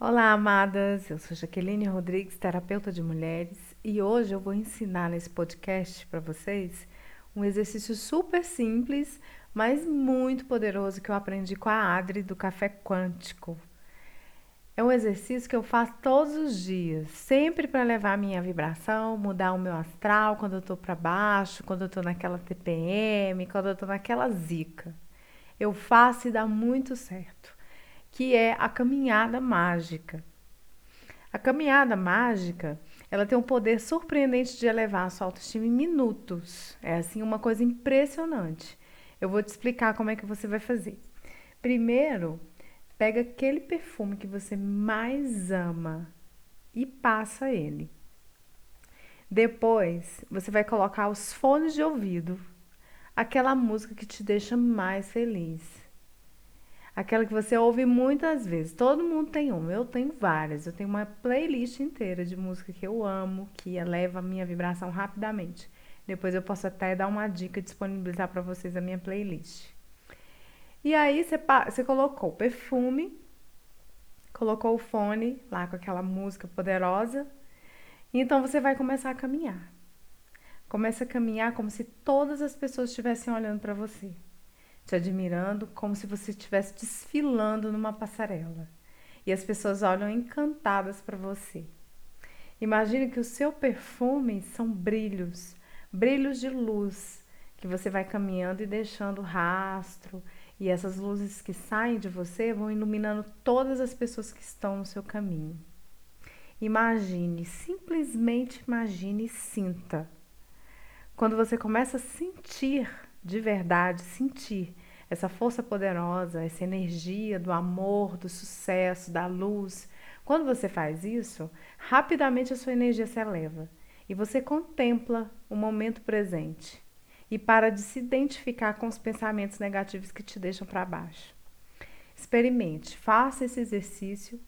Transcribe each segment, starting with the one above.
Olá, amadas! Eu sou Jaqueline Rodrigues, terapeuta de mulheres, e hoje eu vou ensinar nesse podcast para vocês um exercício super simples, mas muito poderoso que eu aprendi com a Adri do Café Quântico. É um exercício que eu faço todos os dias, sempre para levar a minha vibração, mudar o meu astral quando eu tô para baixo, quando eu tô naquela TPM, quando eu tô naquela zica. Eu faço e dá muito certo que é a caminhada mágica. A caminhada mágica, ela tem um poder surpreendente de elevar a sua autoestima em minutos. É assim uma coisa impressionante. Eu vou te explicar como é que você vai fazer. Primeiro, pega aquele perfume que você mais ama e passa ele. Depois, você vai colocar os fones de ouvido, aquela música que te deixa mais feliz. Aquela que você ouve muitas vezes. Todo mundo tem uma. Eu tenho várias. Eu tenho uma playlist inteira de música que eu amo, que eleva a minha vibração rapidamente. Depois eu posso até dar uma dica, disponibilizar para vocês a minha playlist. E aí você, você colocou o perfume, colocou o fone lá com aquela música poderosa. Então você vai começar a caminhar. Começa a caminhar como se todas as pessoas estivessem olhando para você te admirando como se você estivesse desfilando numa passarela. E as pessoas olham encantadas para você. Imagine que o seu perfume são brilhos, brilhos de luz, que você vai caminhando e deixando rastro, e essas luzes que saem de você vão iluminando todas as pessoas que estão no seu caminho. Imagine, simplesmente imagine e sinta. Quando você começa a sentir de verdade, sentir essa força poderosa, essa energia do amor, do sucesso, da luz. Quando você faz isso, rapidamente a sua energia se eleva e você contempla o momento presente e para de se identificar com os pensamentos negativos que te deixam para baixo. Experimente, faça esse exercício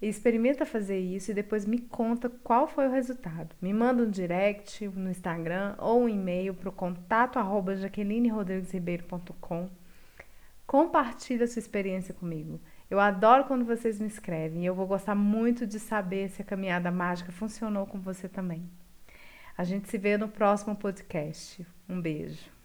Experimenta fazer isso e depois me conta qual foi o resultado. Me manda um direct no Instagram ou um e-mail para o contato jaquelinerodriguesribeiro.com. Compartilha sua experiência comigo. Eu adoro quando vocês me escrevem e eu vou gostar muito de saber se a caminhada mágica funcionou com você também. A gente se vê no próximo podcast. Um beijo.